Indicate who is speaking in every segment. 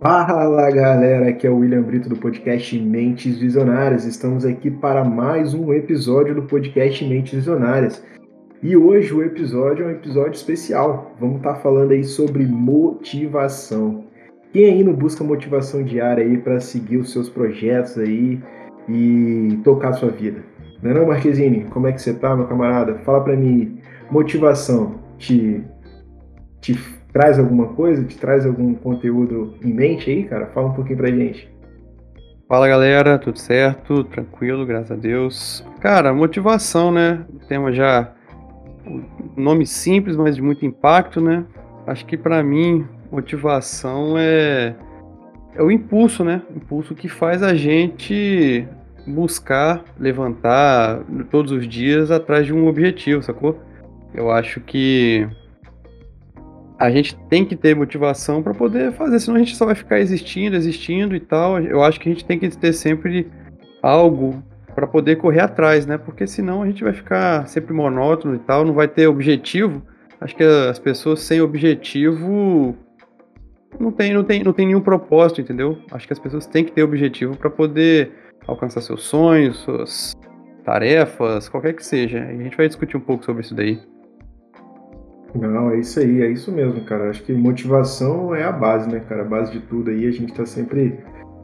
Speaker 1: Fala galera, aqui é o William Brito do podcast Mentes Visionárias. Estamos aqui para mais um episódio do podcast Mentes Visionárias. E hoje o episódio é um episódio especial. Vamos estar falando aí sobre motivação. Quem aí não busca motivação diária aí para seguir os seus projetos aí e tocar a sua vida? Não é não, Marquezine? Como é que você tá, meu camarada? Fala para mim, motivação te, te traz alguma coisa? Te traz algum conteúdo em mente aí, cara? Fala um pouquinho pra gente.
Speaker 2: Fala galera, tudo certo? Tranquilo, graças a Deus. Cara, motivação, né? O tema já. Nome simples, mas de muito impacto, né? Acho que para mim, motivação é. É o impulso, né? O impulso que faz a gente buscar levantar todos os dias atrás de um objetivo, sacou? Eu acho que a gente tem que ter motivação para poder fazer, senão a gente só vai ficar existindo, existindo e tal. Eu acho que a gente tem que ter sempre algo para poder correr atrás, né? Porque senão a gente vai ficar sempre monótono e tal, não vai ter objetivo. Acho que as pessoas sem objetivo não tem, não tem, não tem nenhum propósito, entendeu? Acho que as pessoas têm que ter objetivo para poder alcançar seus sonhos, suas tarefas, qualquer que seja. E a gente vai discutir um pouco sobre isso daí.
Speaker 1: Não, é isso aí, é isso mesmo, cara. Acho que motivação é a base, né, cara? A base de tudo aí. A gente tá sempre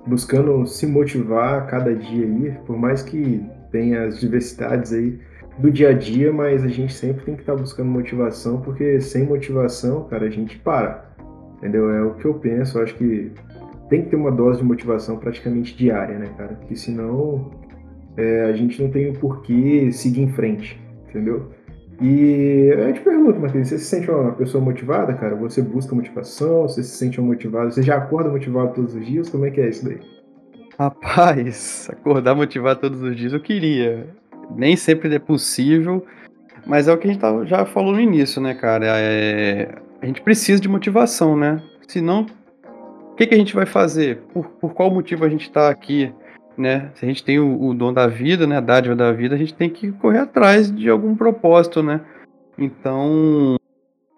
Speaker 1: buscando se motivar a cada dia aí, por mais que tenha as diversidades aí do dia a dia, mas a gente sempre tem que estar tá buscando motivação, porque sem motivação, cara, a gente para. Entendeu? É o que eu penso. Eu acho que tem que ter uma dose de motivação praticamente diária, né, cara? Porque senão é, a gente não tem o porquê seguir em frente, entendeu? E eu te pergunto, Matheus, você se sente uma pessoa motivada, cara? Você busca motivação? Você se sente motivado? Você já acorda motivado todos os dias? Como é que é isso daí?
Speaker 2: Rapaz, acordar motivado todos os dias eu queria. Nem sempre é possível, mas é o que a gente já falou no início, né, cara? É, a gente precisa de motivação, né? Senão, o que, que a gente vai fazer? Por, por qual motivo a gente está aqui? Né? Se a gente tem o, o dom da vida, né? A dádiva da vida, a gente tem que correr atrás de algum propósito, né? Então,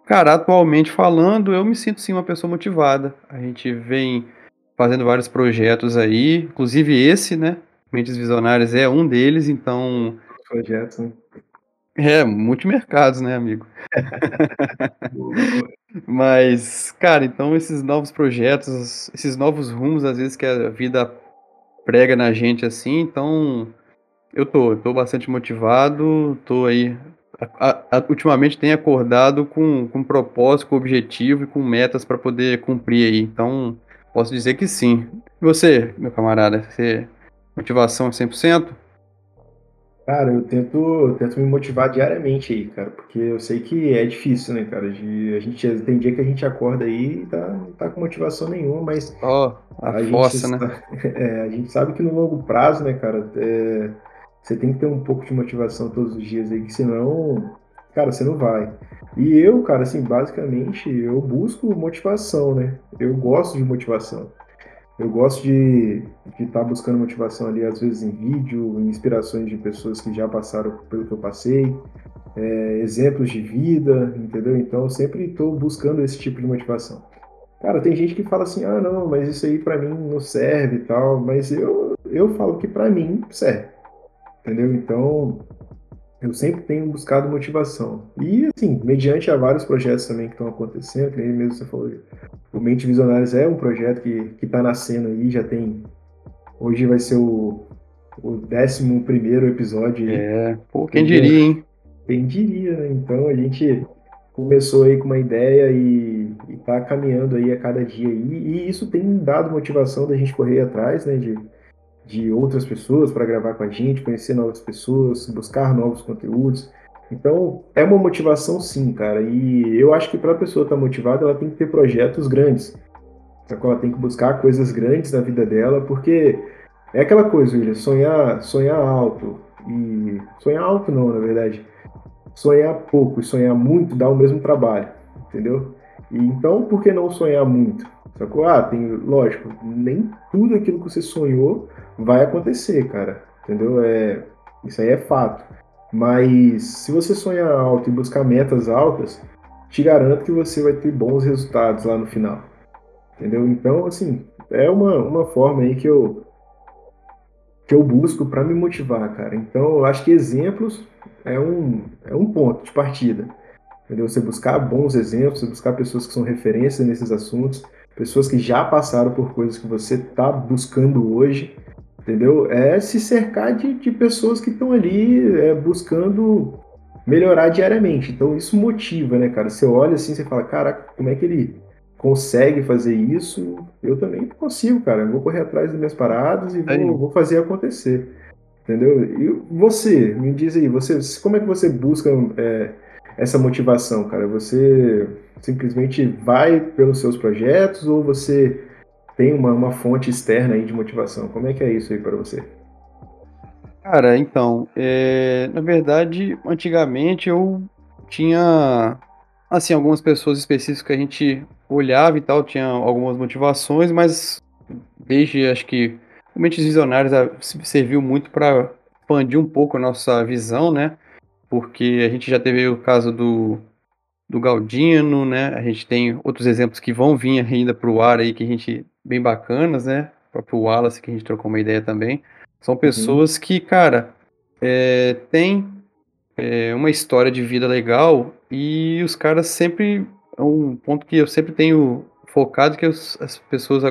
Speaker 2: cara, atualmente falando, eu me sinto sim uma pessoa motivada. A gente vem fazendo vários projetos aí, inclusive esse, né? Mentes Visionárias é um deles, então.
Speaker 1: Projetos, né?
Speaker 2: É, multimercados, né, amigo? Mas, cara, então esses novos projetos, esses novos rumos, às vezes, que a vida prega na gente assim, então eu tô, tô bastante motivado, tô aí. A, a, ultimamente tenho acordado com, com propósito, com objetivo e com metas para poder cumprir aí. Então, posso dizer que sim. E você, meu camarada, você motivação 100%?
Speaker 1: Cara, eu tento, eu tento me motivar diariamente aí, cara, porque eu sei que é difícil, né, cara? De, a gente tem dia que a gente acorda aí e tá, não tá com motivação nenhuma, mas.
Speaker 2: Ó, a, a força, gente, né?
Speaker 1: É, a gente sabe que no longo prazo, né, cara, é, você tem que ter um pouco de motivação todos os dias aí, que senão, cara, você não vai. E eu, cara, assim, basicamente, eu busco motivação, né? Eu gosto de motivação. Eu gosto de estar tá buscando motivação ali, às vezes em vídeo, em inspirações de pessoas que já passaram pelo que eu passei, é, exemplos de vida, entendeu? Então eu sempre estou buscando esse tipo de motivação. Cara, tem gente que fala assim, ah não, mas isso aí para mim não serve e tal, mas eu, eu falo que para mim serve, entendeu? Então eu sempre tenho buscado motivação. E, assim, mediante a vários projetos também que estão acontecendo, que nem mesmo você falou, o Mente Visionários é um projeto que está nascendo aí, já tem. Hoje vai ser o, o 11 episódio.
Speaker 2: É, pô, quem diria, hein?
Speaker 1: Quem diria, né? Então a gente começou aí com uma ideia e, está caminhando aí a cada dia aí, e isso tem dado motivação da gente correr atrás, né? De, de outras pessoas para gravar com a gente, conhecer novas pessoas, buscar novos conteúdos. Então, é uma motivação sim, cara. E eu acho que para a pessoa estar tá motivada, ela tem que ter projetos grandes. Ela tem que buscar coisas grandes na vida dela, porque é aquela coisa, William, sonhar, sonhar alto. E sonhar alto não, na verdade. Sonhar pouco e sonhar muito dá o mesmo trabalho, entendeu? E então, por que não sonhar muito? Sacou? Ah, tem, lógico, nem tudo aquilo que você sonhou vai acontecer, cara. Entendeu? É, isso aí é fato. Mas se você sonhar alto e buscar metas altas, te garanto que você vai ter bons resultados lá no final. entendeu? Então, assim, é uma, uma forma aí que eu que eu busco para me motivar, cara. Então, eu acho que exemplos é um, é um ponto de partida. Entendeu? Você buscar bons exemplos, você buscar pessoas que são referências nesses assuntos, pessoas que já passaram por coisas que você está buscando hoje, entendeu? É se cercar de, de pessoas que estão ali é, buscando melhorar diariamente. Então isso motiva, né, cara? Você olha assim, você fala, caraca, como é que ele consegue fazer isso? Eu também consigo, cara. Eu vou correr atrás das minhas paradas e vou, vou, fazer acontecer. Entendeu? E você, me diz aí, você, como é que você busca é, essa motivação, cara? Você simplesmente vai pelos seus projetos ou você tem uma, uma fonte externa aí de motivação? Como é que é isso aí para você?
Speaker 2: Cara, então, é, na verdade, antigamente eu tinha, assim, algumas pessoas específicas que a gente olhava e tal, tinha algumas motivações, mas desde, acho que, mentes visionários serviu muito para expandir um pouco a nossa visão, né? Porque a gente já teve o caso do do Galdino, né? A gente tem outros exemplos que vão vir ainda para o ar aí, que a gente, bem bacanas, né? O próprio Wallace, que a gente trocou uma ideia também. São uhum. pessoas uhum. que, cara, é, tem é, uma história de vida legal e os caras sempre. É um ponto que eu sempre tenho focado que os, as pessoas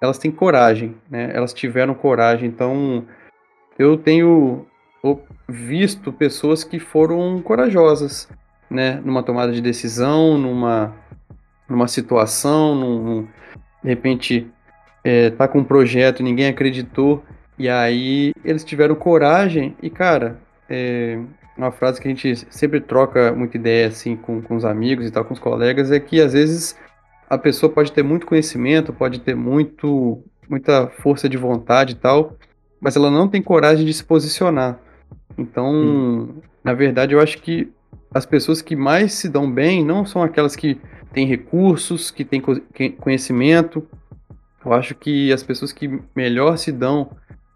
Speaker 2: elas têm coragem, né? Elas tiveram coragem. Então, eu tenho visto pessoas que foram corajosas né, numa tomada de decisão, numa, numa situação, num, de repente é, tá com um projeto, ninguém acreditou, e aí eles tiveram coragem, e cara, é, uma frase que a gente sempre troca muita ideia assim com, com os amigos e tal, com os colegas, é que às vezes a pessoa pode ter muito conhecimento, pode ter muito, muita força de vontade e tal, mas ela não tem coragem de se posicionar. Então, hum. na verdade, eu acho que as pessoas que mais se dão bem não são aquelas que têm recursos, que têm conhecimento. Eu acho que as pessoas que melhor se dão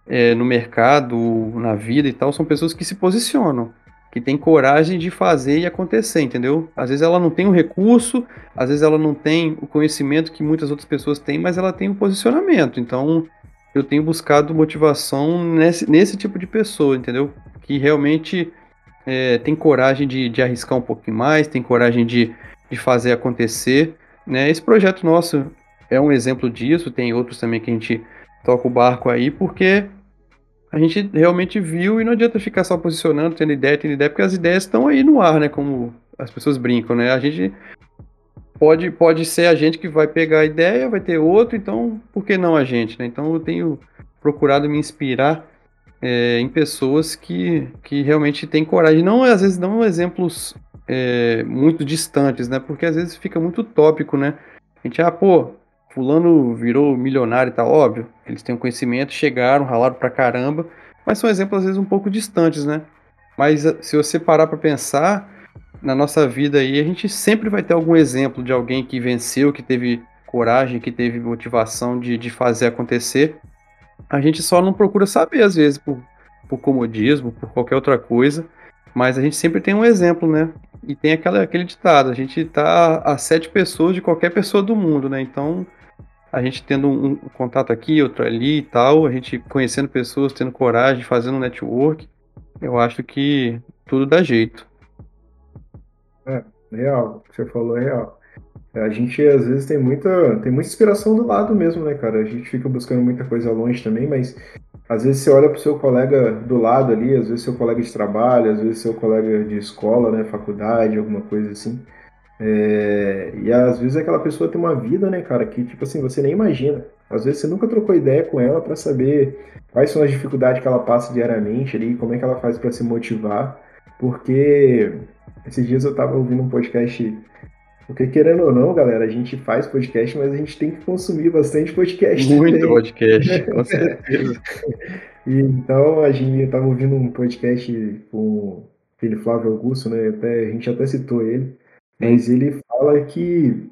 Speaker 2: é, no mercado, na vida e tal, são pessoas que se posicionam, que têm coragem de fazer e acontecer, entendeu? Às vezes ela não tem o recurso, às vezes ela não tem o conhecimento que muitas outras pessoas têm, mas ela tem o posicionamento. Então, eu tenho buscado motivação nesse, nesse tipo de pessoa, entendeu? Que realmente é, tem coragem de, de, arriscar um pouquinho mais, tem coragem de, de fazer acontecer. Né? Esse projeto nosso é um exemplo disso, tem outros também que a gente toca o barco aí, porque a gente realmente viu e não adianta ficar só posicionando, tendo ideia, tendo ideia, porque as ideias estão aí no ar, né? Como as pessoas brincam, né? A gente pode, pode ser a gente que vai pegar a ideia, vai ter outro, então por que não a gente, né? Então eu tenho procurado me inspirar é, em pessoas que, que realmente têm coragem. Não, às vezes, não exemplos é, muito distantes, né? Porque às vezes fica muito tópico, né? A gente, ah, pô, fulano virou milionário e tá óbvio. Eles têm um conhecimento, chegaram, ralaram pra caramba, mas são exemplos às vezes um pouco distantes, né? Mas se você parar para pensar, na nossa vida aí, a gente sempre vai ter algum exemplo de alguém que venceu, que teve coragem, que teve motivação de, de fazer acontecer. A gente só não procura saber, às vezes, por, por comodismo, por qualquer outra coisa, mas a gente sempre tem um exemplo, né? E tem aquela, aquele ditado, a gente tá a sete pessoas de qualquer pessoa do mundo, né? Então, a gente tendo um, um contato aqui, outro ali e tal, a gente conhecendo pessoas, tendo coragem, fazendo network, eu acho que tudo dá jeito.
Speaker 1: É, real, o que você falou é real. A gente às vezes tem muita, tem muita inspiração do lado mesmo, né, cara? A gente fica buscando muita coisa longe também, mas às vezes você olha pro seu colega do lado ali, às vezes seu colega de trabalho, às vezes seu colega de escola, né, faculdade, alguma coisa assim. É... E às vezes aquela pessoa tem uma vida, né, cara, que tipo assim, você nem imagina. Às vezes você nunca trocou ideia com ela para saber quais são as dificuldades que ela passa diariamente ali, como é que ela faz para se motivar. Porque esses dias eu tava ouvindo um podcast porque, querendo ou não, galera, a gente faz podcast, mas a gente tem que consumir bastante podcast.
Speaker 2: Muito também. podcast, com certeza.
Speaker 1: e, então, a gente estava ouvindo um podcast com aquele Flávio Augusto, né? Até, a gente até citou ele, mas ele fala que,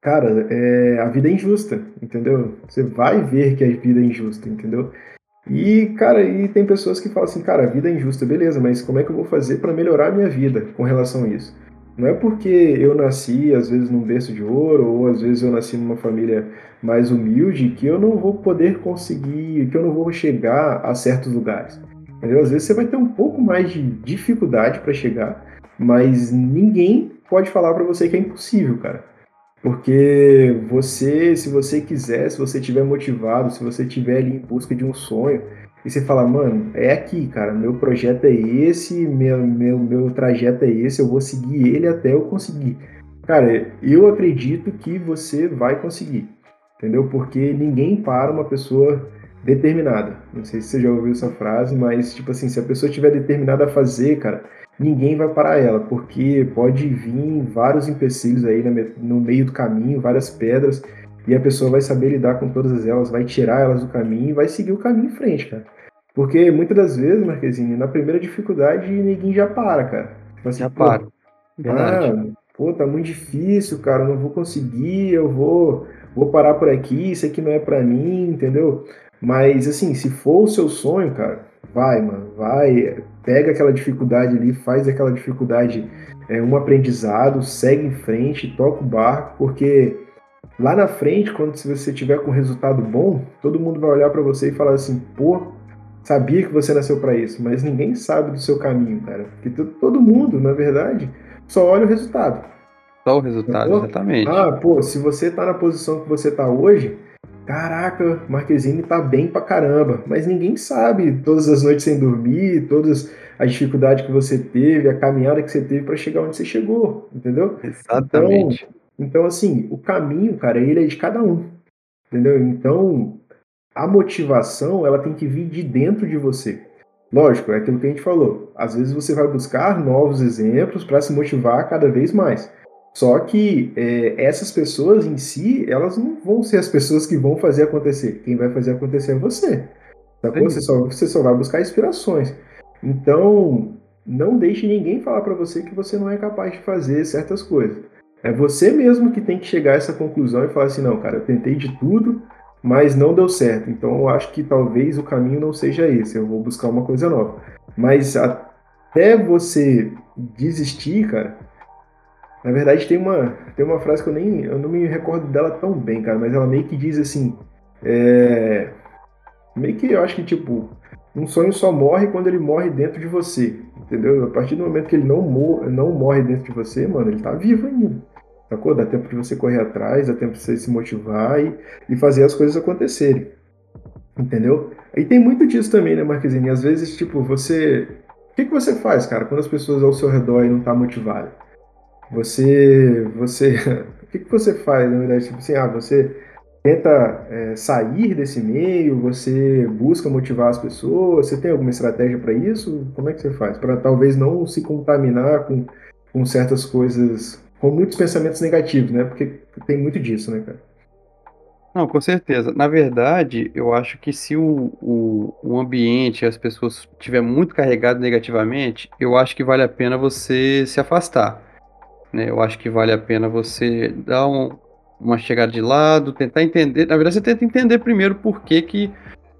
Speaker 1: cara, é, a vida é injusta, entendeu? Você vai ver que a vida é injusta, entendeu? E, cara, e tem pessoas que falam assim, cara, a vida é injusta, beleza, mas como é que eu vou fazer para melhorar a minha vida com relação a isso? Não é porque eu nasci, às vezes, num berço de ouro, ou às vezes eu nasci numa família mais humilde, que eu não vou poder conseguir, que eu não vou chegar a certos lugares. Entendeu? Às vezes você vai ter um pouco mais de dificuldade para chegar, mas ninguém pode falar para você que é impossível, cara. Porque você, se você quiser, se você estiver motivado, se você estiver ali em busca de um sonho, e você fala, mano, é aqui, cara, meu projeto é esse, meu, meu, meu trajeto é esse, eu vou seguir ele até eu conseguir. Cara, eu acredito que você vai conseguir, entendeu? Porque ninguém para uma pessoa determinada. Não sei se você já ouviu essa frase, mas, tipo assim, se a pessoa estiver determinada a fazer, cara, ninguém vai parar ela, porque pode vir vários empecilhos aí no meio do caminho, várias pedras, e a pessoa vai saber lidar com todas elas, vai tirar elas do caminho e vai seguir o caminho em frente, cara. Porque muitas das vezes, Marquezinho, na primeira dificuldade, ninguém já para, cara.
Speaker 2: Tipo assim, já para.
Speaker 1: Verdade. Ah, pô, tá muito difícil, cara, não vou conseguir, eu vou, vou parar por aqui, isso aqui não é para mim, entendeu? Mas, assim, se for o seu sonho, cara, vai, mano, vai, pega aquela dificuldade ali, faz aquela dificuldade é, um aprendizado, segue em frente, toca o barco, porque lá na frente, quando você tiver com resultado bom, todo mundo vai olhar para você e falar assim, pô, sabia que você nasceu para isso, mas ninguém sabe do seu caminho, cara. Porque todo mundo, na verdade, só olha o resultado.
Speaker 2: Só o resultado, exatamente.
Speaker 1: Ah, pô, se você tá na posição que você tá hoje, caraca, Marquezine tá bem pra caramba, mas ninguém sabe todas as noites sem dormir, todas as dificuldades que você teve, a caminhada que você teve para chegar onde você chegou, entendeu?
Speaker 2: Exatamente.
Speaker 1: Então, então, assim, o caminho, cara, ele é de cada um, entendeu? Então, a motivação, ela tem que vir de dentro de você. Lógico, é aquilo que a gente falou. Às vezes você vai buscar novos exemplos para se motivar cada vez mais. Só que é, essas pessoas em si, elas não vão ser as pessoas que vão fazer acontecer. Quem vai fazer acontecer é você. Você só, você só vai buscar inspirações. Então, não deixe ninguém falar para você que você não é capaz de fazer certas coisas. É você mesmo que tem que chegar a essa conclusão e falar assim: não, cara, eu tentei de tudo, mas não deu certo. Então, eu acho que talvez o caminho não seja esse. Eu vou buscar uma coisa nova. Mas até você desistir, cara, na verdade, tem uma, tem uma frase que eu nem eu não me recordo dela tão bem, cara, mas ela meio que diz assim: é, meio que eu acho que, tipo, um sonho só morre quando ele morre dentro de você, entendeu? A partir do momento que ele não, mor não morre dentro de você, mano, ele tá vivo ainda. Sacou? Dá tempo de você correr atrás, dá tempo de você se motivar e, e fazer as coisas acontecerem. Entendeu? E tem muito disso também, né, Marquezine? Às vezes, tipo, você. O que, que você faz, cara, quando as pessoas ao seu redor não tá motivada? Você, você, o que, que você faz, na verdade? Tipo assim, ah, você tenta é, sair desse meio, você busca motivar as pessoas, você tem alguma estratégia para isso? Como é que você faz? Para talvez não se contaminar com, com certas coisas, com muitos pensamentos negativos, né? Porque tem muito disso, né, cara?
Speaker 2: Não, com certeza. Na verdade, eu acho que se o, o, o ambiente, as pessoas estiver muito carregado negativamente, eu acho que vale a pena você se afastar. Né? Eu acho que vale a pena você dar um, uma chegada de lado, tentar entender. Na verdade, você tenta entender primeiro por que, que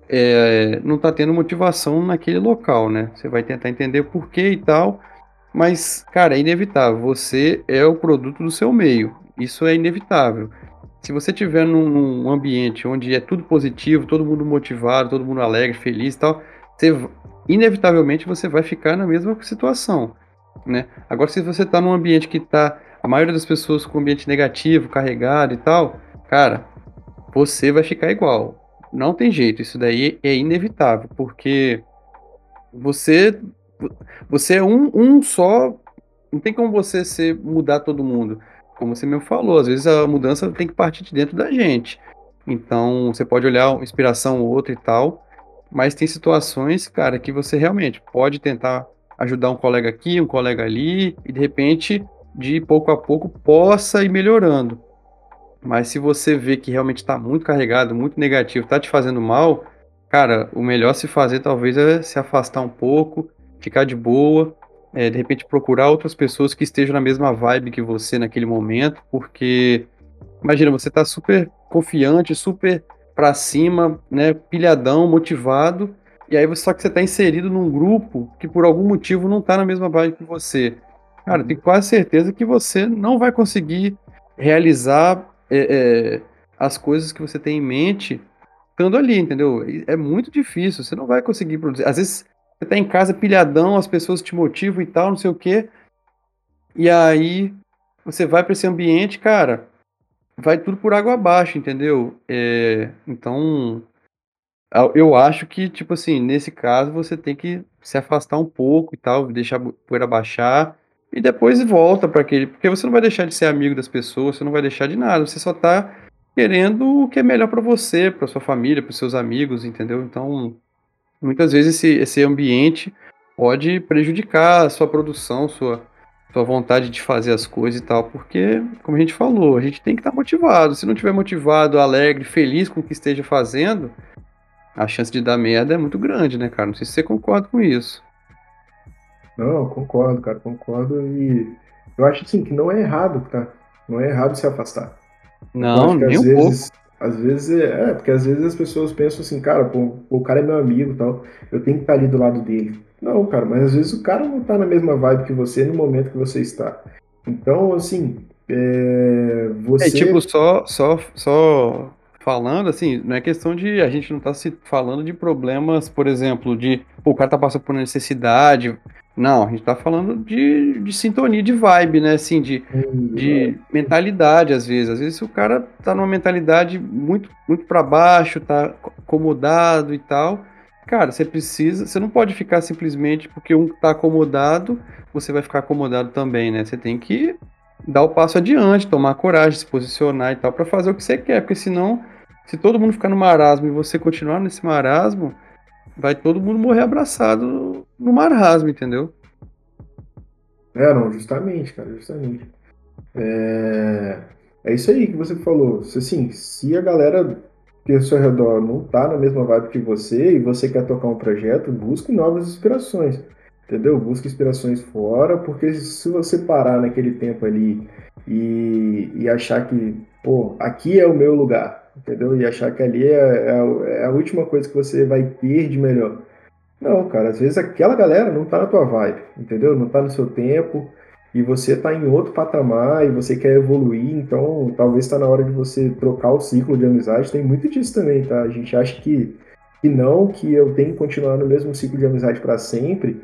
Speaker 2: é, não está tendo motivação naquele local, né? Você vai tentar entender por que e tal. Mas, cara, é inevitável. Você é o produto do seu meio. Isso é inevitável. Se você estiver num ambiente onde é tudo positivo, todo mundo motivado, todo mundo alegre, feliz e tal, você, inevitavelmente você vai ficar na mesma situação né? Agora, se você tá num ambiente que tá a maioria das pessoas com ambiente negativo, carregado e tal, cara, você vai ficar igual. Não tem jeito, isso daí é inevitável, porque você você é um, um só, não tem como você ser, mudar todo mundo. Como você mesmo falou, às vezes a mudança tem que partir de dentro da gente. Então, você pode olhar inspiração ou outra e tal, mas tem situações, cara, que você realmente pode tentar ajudar um colega aqui, um colega ali, e de repente, de pouco a pouco, possa ir melhorando. Mas se você vê que realmente está muito carregado, muito negativo, está te fazendo mal, cara, o melhor se fazer talvez é se afastar um pouco, ficar de boa, é, de repente procurar outras pessoas que estejam na mesma vibe que você naquele momento, porque imagina, você está super confiante, super para cima, né, pilhadão, motivado, e aí só que você está inserido num grupo que por algum motivo não está na mesma vibe que você. cara, tenho quase certeza que você não vai conseguir realizar é, é, as coisas que você tem em mente estando ali, entendeu? É muito difícil, você não vai conseguir produzir. Às vezes você tá em casa pilhadão, as pessoas te motivam e tal, não sei o quê. E aí você vai para esse ambiente, cara, vai tudo por água abaixo, entendeu? É, então, eu acho que, tipo assim, nesse caso você tem que se afastar um pouco e tal, deixar a poeira baixar e depois volta para aquele. Porque você não vai deixar de ser amigo das pessoas, você não vai deixar de nada, você só tá querendo o que é melhor para você, para sua família, para seus amigos, entendeu? Então, muitas vezes esse, esse ambiente pode prejudicar a sua produção, sua, sua vontade de fazer as coisas e tal, porque, como a gente falou, a gente tem que estar tá motivado. Se não tiver motivado, alegre, feliz com o que esteja fazendo, a chance de dar merda é muito grande, né, cara? Não sei se você concorda com isso.
Speaker 1: Não, concordo, cara, concordo. E eu acho assim que não é errado, tá? Não é errado se afastar.
Speaker 2: Não, nem um
Speaker 1: vezes, pouco. Às vezes é, é, porque às vezes as pessoas pensam assim, cara, pô, o cara é meu amigo e tal, eu tenho que estar ali do lado dele. Não, cara, mas às vezes o cara não tá na mesma vibe que você no momento que você está. Então, assim, é, você. É
Speaker 2: tipo, só, só, só falando, assim, não é questão de. A gente não tá se falando de problemas, por exemplo, de. Pô, o cara tá passando por necessidade. Não, a gente tá falando de, de sintonia, de vibe, né? Assim, de, de mentalidade, às vezes. Às vezes o cara tá numa mentalidade muito, muito para baixo, tá acomodado e tal. Cara, você precisa. Você não pode ficar simplesmente porque um tá acomodado, você vai ficar acomodado também, né? Você tem que dar o passo adiante, tomar coragem, se posicionar e tal, para fazer o que você quer, porque senão, se todo mundo ficar no marasmo e você continuar nesse marasmo, vai todo mundo morrer abraçado no marasmo, entendeu?
Speaker 1: É, não, justamente, cara, justamente. É, é isso aí que você falou. Assim, se a galera que ao seu redor não tá na mesma vibe que você e você quer tocar um projeto, busque novas inspirações, entendeu? Busque inspirações fora, porque se você parar naquele tempo ali e, e achar que, pô, aqui é o meu lugar, entendeu? E achar que ali é, é, é, a última coisa que você vai ter de melhor. Não, cara, às vezes aquela galera não tá na tua vibe, entendeu? Não tá no seu tempo e você tá em outro patamar e você quer evoluir, então talvez está na hora de você trocar o ciclo de amizade. Tem muito disso também, tá? A gente acha que, que não, que eu tenho que continuar no mesmo ciclo de amizade para sempre.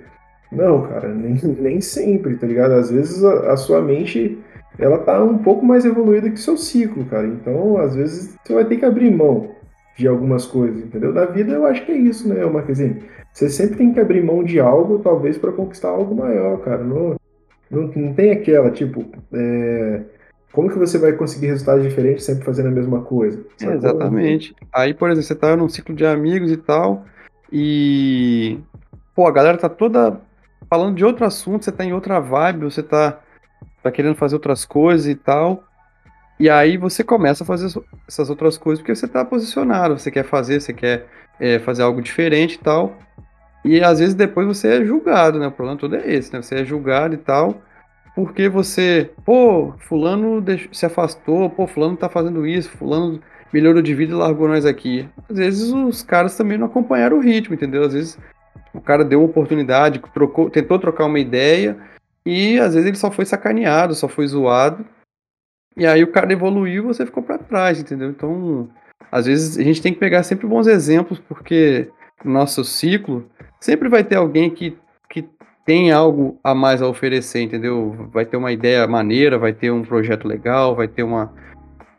Speaker 1: Não, cara, nem, nem sempre, tá ligado? Às vezes a, a sua mente ela tá um pouco mais evoluída que o seu ciclo, cara. Então, às vezes, você vai ter que abrir mão de algumas coisas, entendeu? Da vida, eu acho que é isso, né, Marquezinho? Você sempre tem que abrir mão de algo, talvez, para conquistar algo maior, cara. Não, não, não tem aquela, tipo, é... como que você vai conseguir resultados diferentes sempre fazendo a mesma coisa?
Speaker 2: É, exatamente. Aí, por exemplo, você tá num ciclo de amigos e tal, e. Pô, a galera tá toda falando de outro assunto, você tá em outra vibe, você tá tá querendo fazer outras coisas e tal. E aí você começa a fazer essas outras coisas porque você tá posicionado, você quer fazer, você quer é, fazer algo diferente e tal. E às vezes depois você é julgado, né? O problema todo é esse, né? Você é julgado e tal, porque você, pô, fulano se afastou, pô, fulano tá fazendo isso, fulano melhorou de vida e largou nós aqui. Às vezes os caras também não acompanharam o ritmo, entendeu? Às vezes o cara deu uma oportunidade, trocou, tentou trocar uma ideia, e às vezes ele só foi sacaneado, só foi zoado. E aí o cara evoluiu e você ficou para trás, entendeu? Então, às vezes a gente tem que pegar sempre bons exemplos, porque no nosso ciclo sempre vai ter alguém que, que tem algo a mais a oferecer, entendeu? Vai ter uma ideia maneira, vai ter um projeto legal, vai ter uma.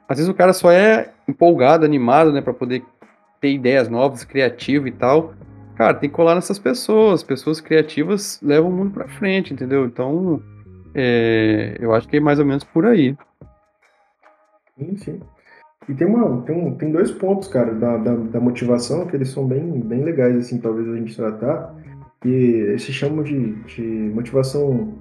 Speaker 2: Às vezes o cara só é empolgado, animado, né, para poder ter ideias novas, criativo e tal. Cara, tem que colar nessas pessoas. Pessoas criativas levam o mundo pra frente, entendeu? Então, é, eu acho que é mais ou menos por aí.
Speaker 1: Sim, sim. E tem, uma, tem, um, tem dois pontos, cara, da, da, da, motivação que eles são bem, bem legais, assim, talvez a gente tratar, que se chamam de, de motivação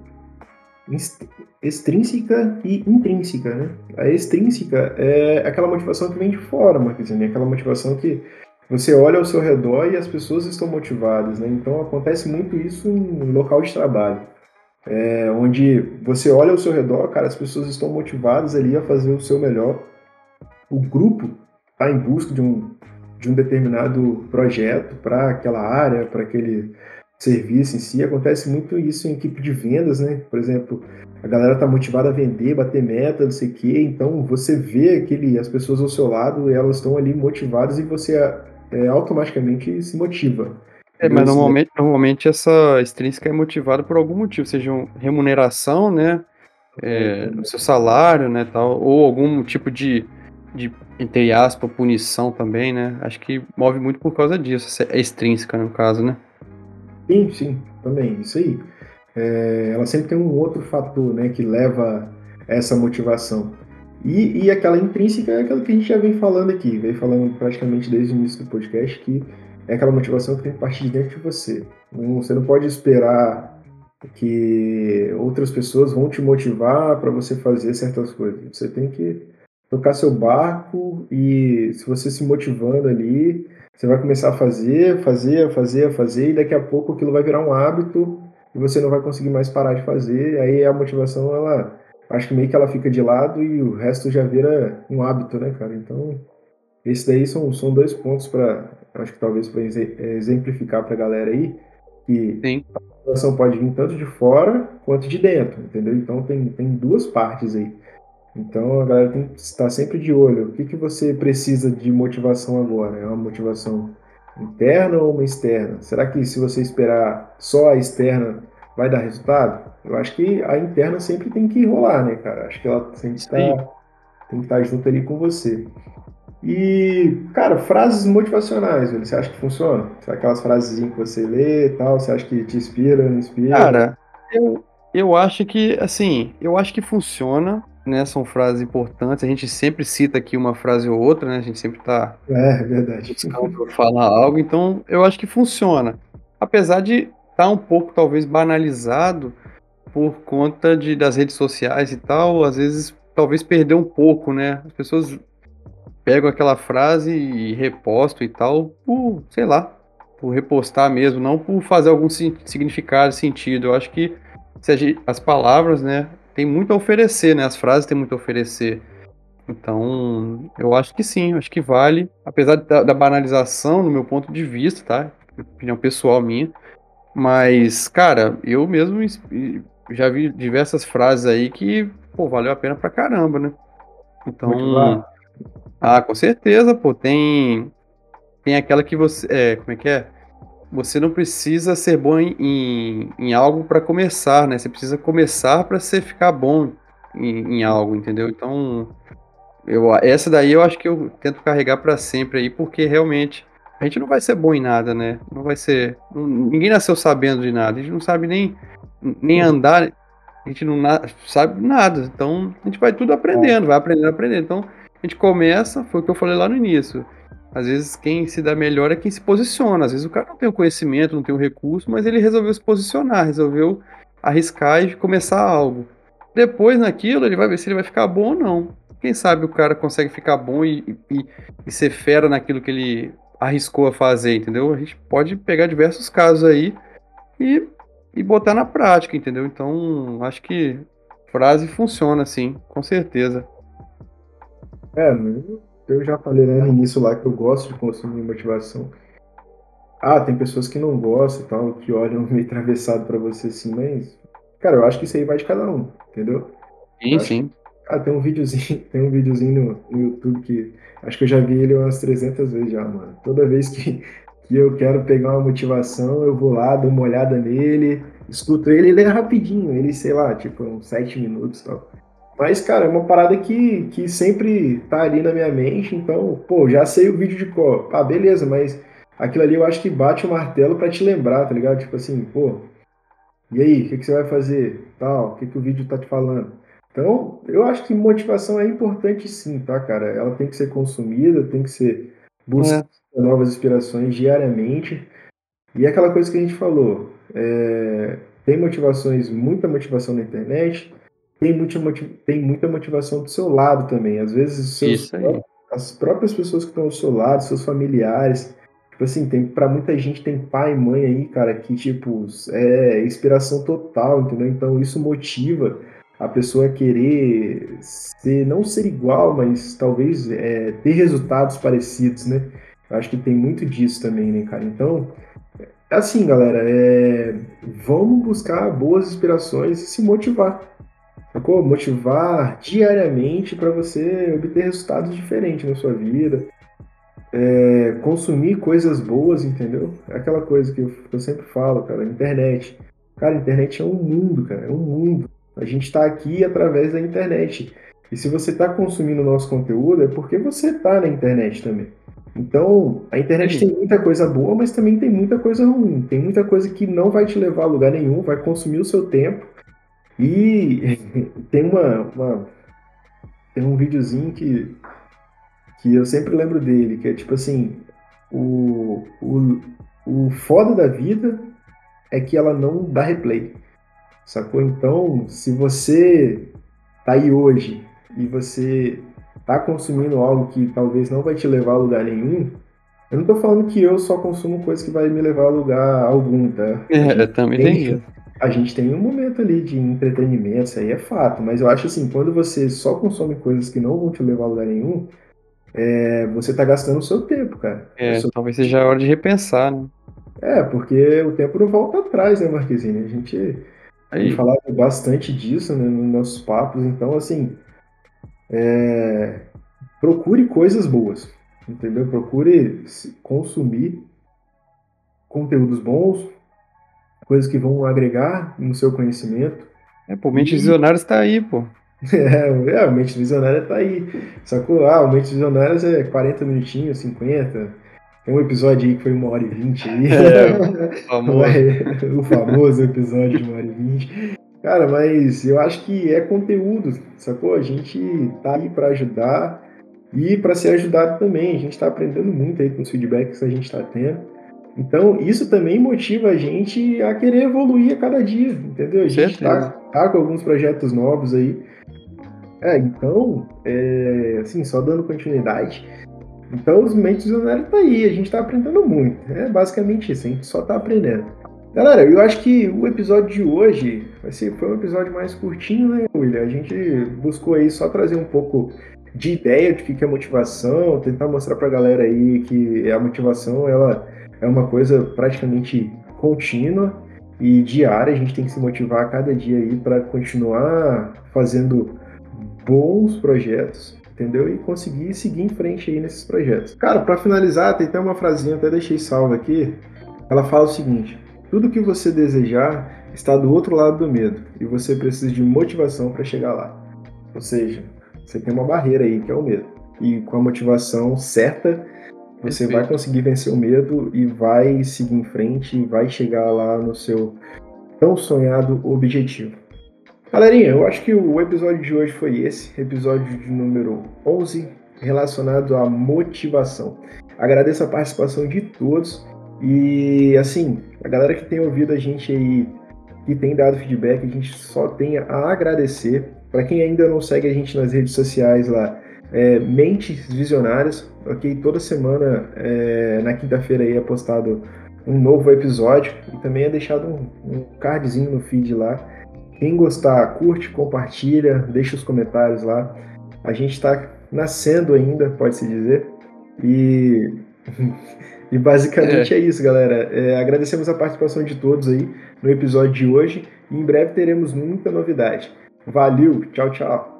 Speaker 1: extrínseca e intrínseca, né? A extrínseca é aquela motivação que vem de fora, Marquezine, é aquela motivação que você olha ao seu redor e as pessoas estão motivadas, né? Então acontece muito isso em local de trabalho, é, onde você olha ao seu redor, cara, as pessoas estão motivadas ali a fazer o seu melhor. O grupo está em busca de um, de um determinado projeto para aquela área, para aquele serviço em si, acontece muito isso em equipe de vendas, né? Por exemplo, a galera tá motivada a vender, bater meta, não sei o quê, então você vê aquele, as pessoas ao seu lado, elas estão ali motivadas e você é, automaticamente se motiva.
Speaker 2: É, mas normalmente, normalmente essa extrínseca é motivada por algum motivo, seja remuneração, né? É, no seu salário, né, tal, ou algum tipo de, de, entre aspas, punição também, né? Acho que move muito por causa disso, é extrínseca no caso, né?
Speaker 1: Sim, sim, também, isso aí. É, ela sempre tem um outro fator, né, que leva essa motivação. E, e aquela intrínseca é aquela que a gente já vem falando aqui, vem falando praticamente desde o início do podcast, que é aquela motivação que tem que partir de dentro de você. Não, você não pode esperar que outras pessoas vão te motivar para você fazer certas coisas. Você tem que tocar seu barco e se você se motivando ali, você vai começar a fazer, fazer, fazer, fazer e daqui a pouco aquilo vai virar um hábito e você não vai conseguir mais parar de fazer. Aí a motivação ela acho que meio que ela fica de lado e o resto já vira um hábito, né, cara? Então, esses daí são, são dois pontos para acho que talvez para exemplificar para a galera aí que Sim. a motivação pode vir tanto de fora quanto de dentro, entendeu? Então tem, tem duas partes aí. Então a galera tem que estar sempre de olho. O que, que você precisa de motivação agora? É uma motivação interna ou uma externa? Será que se você esperar só a externa vai dar resultado? Eu acho que a interna sempre tem que rolar, né, cara? Acho que ela sempre está, tem que estar junto ali com você. E, cara, frases motivacionais, velho, você acha que funciona? Aquelas frases que você lê e tal, você acha que te inspira, não inspira?
Speaker 2: Cara, eu, eu acho que, assim, eu acho que funciona, né? São frases importantes. A gente sempre cita aqui uma frase ou outra, né? A gente sempre tá.
Speaker 1: É, verdade.
Speaker 2: falar algo, então eu acho que funciona. Apesar de tá um pouco, talvez, banalizado por conta de, das redes sociais e tal, às vezes, talvez perder um pouco, né? As pessoas pego aquela frase e reposto e tal, por, sei lá, por repostar mesmo, não por fazer algum significado, sentido. Eu acho que gente, as palavras, né, tem muito a oferecer, né? As frases têm muito a oferecer. Então, eu acho que sim, acho que vale, apesar da, da banalização, no meu ponto de vista, tá? Opinião pessoal minha. Mas, cara, eu mesmo já vi diversas frases aí que, pô, valeu a pena pra caramba, né? Então, ah, com certeza, pô. Tem, tem aquela que você. É, como é que é? Você não precisa ser bom em, em, em algo para começar, né? Você precisa começar para você ficar bom em, em, algo, entendeu? Então, eu, essa daí eu acho que eu tento carregar para sempre aí, porque realmente a gente não vai ser bom em nada, né? Não vai ser. Não, ninguém nasceu sabendo de nada. A gente não sabe nem, nem andar. A gente não na, sabe nada. Então, a gente vai tudo aprendendo, vai aprendendo, aprendendo. Então, a gente começa, foi o que eu falei lá no início. Às vezes quem se dá melhor é quem se posiciona. Às vezes o cara não tem o conhecimento, não tem o recurso, mas ele resolveu se posicionar, resolveu arriscar e começar algo. Depois naquilo ele vai ver se ele vai ficar bom ou não. Quem sabe o cara consegue ficar bom e, e, e ser fera naquilo que ele arriscou a fazer, entendeu? A gente pode pegar diversos casos aí e, e botar na prática, entendeu? Então acho que frase funciona assim, com certeza.
Speaker 1: É, eu já falei né, no início lá que eu gosto de consumir motivação. Ah, tem pessoas que não gostam e tal, que olham meio atravessado para você assim, mas. Cara, eu acho que isso aí vai de cada um, entendeu?
Speaker 2: Sim, sim.
Speaker 1: Ah, tem um videozinho, tem um videozinho no, no, YouTube que acho que eu já vi ele umas 300 vezes já, mano. Toda vez que, que eu quero pegar uma motivação, eu vou lá, dou uma olhada nele, escuto ele, ele é rapidinho, ele, sei lá, tipo, uns 7 minutos e tal. Mas, cara, é uma parada que, que sempre tá ali na minha mente, então, pô, já sei o vídeo de cor. Ah, beleza, mas aquilo ali eu acho que bate o martelo para te lembrar, tá ligado? Tipo assim, pô, e aí, o que, que, você vai fazer? Tal, o que, que o vídeo tá te falando? Então, eu acho que motivação é importante sim, tá, cara? Ela tem que ser consumida, tem que ser buscar é. novas inspirações diariamente. E é aquela coisa que a gente falou, é, tem motivações, muita motivação na internet, tem muita, tem muita motivação do seu lado também. Às vezes, seus, as próprias pessoas que estão ao seu lado, seus familiares. Tipo assim, tem, pra muita gente tem pai e mãe aí, cara, que, tipo, é inspiração total, entendeu? Então isso motiva a pessoa querer ser, não ser igual, mas talvez é, ter resultados parecidos, né? Eu acho que tem muito disso também, né, cara? Então, assim, galera, é... vamos buscar boas inspirações e se motivar. Sacou? Motivar diariamente para você obter resultados diferentes na sua vida. É... consumir coisas boas, entendeu? É aquela coisa que eu, eu sempre falo, cara, internet. Cara, internet é um mundo, cara, é um mundo. A gente está aqui através da internet. E se você está consumindo o nosso conteúdo, é porque você está na internet também. Então, a internet tem muita coisa boa, mas também tem muita coisa ruim. Tem muita coisa que não vai te levar a lugar nenhum, vai consumir o seu tempo. E tem uma, uma tem um videozinho que, que eu sempre lembro dele, que é tipo assim, o, o, o foda da vida é que ela não dá replay. Sacou? Então, se você tá aí hoje e você tá consumindo algo que talvez não vai te levar a lugar nenhum, eu não tô falando que eu só consumo coisa que vai me levar a lugar algum, tá?
Speaker 2: É, também tem isso.
Speaker 1: A gente tem um momento ali de entretenimento, isso aí é fato, mas eu acho assim, quando você só consome coisas que não vão te levar a lugar nenhum, é, você tá gastando o seu tempo, cara.
Speaker 2: É,
Speaker 1: seu...
Speaker 2: talvez seja a hora de repensar, né?
Speaker 1: É, porque o tempo não volta atrás, né, Marquezine? A gente Aí. falado bastante disso né, nos nossos papos, então, assim, é, procure coisas boas, entendeu? Procure consumir conteúdos bons, coisas que vão agregar no seu conhecimento.
Speaker 2: É, pô, Mente Visionária está aí, pô.
Speaker 1: É, é, o Mente Visionária está aí. Sacou? Ah, o Mente Visionária é 40 minutinhos, 50. Tem um episódio aí que foi uma hora e vinte aí. É, o, famoso. o famoso episódio de uma hora e vinte. Cara, mas eu acho que é conteúdo, sacou? A gente tá aí para ajudar e para ser ajudado também. A gente está aprendendo muito aí com os feedbacks que a gente está tendo. Então, isso também motiva a gente a querer evoluir a cada dia, entendeu? A gente tá, tá, com alguns projetos novos aí. É, então, é, assim, só dando continuidade. Então, os mentes visionários tá aí, a gente tá aprendendo muito. É basicamente isso, a gente só tá aprendendo. Galera, eu acho que o episódio de hoje vai ser, foi um episódio mais curtinho, né, William? A gente buscou aí só trazer um pouco de ideia de que é motivação, tentar mostrar pra galera aí que a motivação ela é uma coisa praticamente contínua e diária, a gente tem que se motivar a cada dia aí para continuar fazendo bons projetos, entendeu? E conseguir seguir em frente aí nesses projetos. Cara, para finalizar, tem até uma frasinha, até deixei salva aqui. Ela fala o seguinte: tudo que você desejar está do outro lado do medo e você precisa de motivação para chegar lá. Ou seja, você tem uma barreira aí que é o medo. E com a motivação certa, você Perfeito. vai conseguir vencer o medo e vai seguir em frente e vai chegar lá no seu tão sonhado objetivo. Galerinha, eu acho que o episódio de hoje foi esse, episódio de número 11, relacionado à motivação. Agradeço a participação de todos e assim, a galera que tem ouvido a gente aí, que tem dado feedback, a gente só tem a agradecer. Para quem ainda não segue a gente nas redes sociais lá, é, Mentes Visionárias, ok? Toda semana, é, na quinta-feira aí é postado um novo episódio e também é deixado um, um cardzinho no feed lá. Quem gostar, curte, compartilha, deixa os comentários lá. A gente está nascendo ainda, pode-se dizer. E E basicamente é, é isso, galera. É, agradecemos a participação de todos aí no episódio de hoje e em breve teremos muita novidade. Valeu, tchau, tchau.